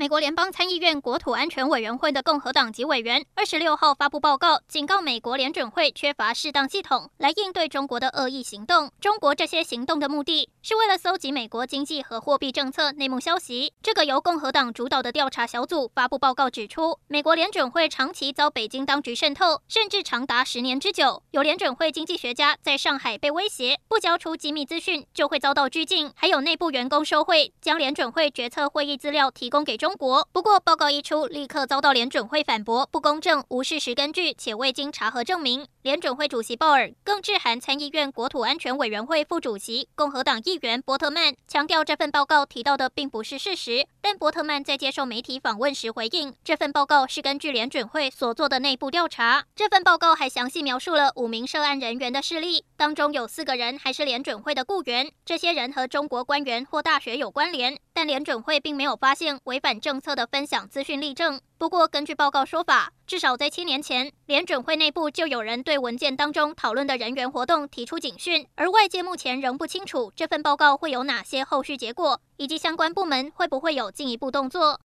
美国联邦参议院国土安全委员会的共和党籍委员二十六号发布报告，警告美国联准会缺乏适当系统来应对中国的恶意行动。中国这些行动的目的是为了搜集美国经济和货币政策内幕消息。这个由共和党主导的调查小组发布报告指出，美国联准会长期遭北京当局渗透，甚至长达十年之久。有联准会经济学家在上海被威胁，不交出机密资讯就会遭到拘禁，还有内部员工受贿，将联准会决策会议资料提供给中。中国。不过，报告一出，立刻遭到联准会反驳，不公正、无事实根据，且未经查核证明。联准会主席鲍尔更致函参议院国土安全委员会副主席共和党议员伯特曼，强调这份报告提到的并不是事实。但伯特曼在接受媒体访问时回应，这份报告是根据联准会所做的内部调查。这份报告还详细描述了五名涉案人员的事例，当中有四个人还是联准会的雇员，这些人和中国官员或大学有关联，但联准会并没有发现违反政策的分享资讯例证。不过，根据报告说法，至少在七年前，联准会内部就有人对文件当中讨论的人员活动提出警讯，而外界目前仍不清楚这份报告会有哪些后续结果，以及相关部门会不会有进一步动作。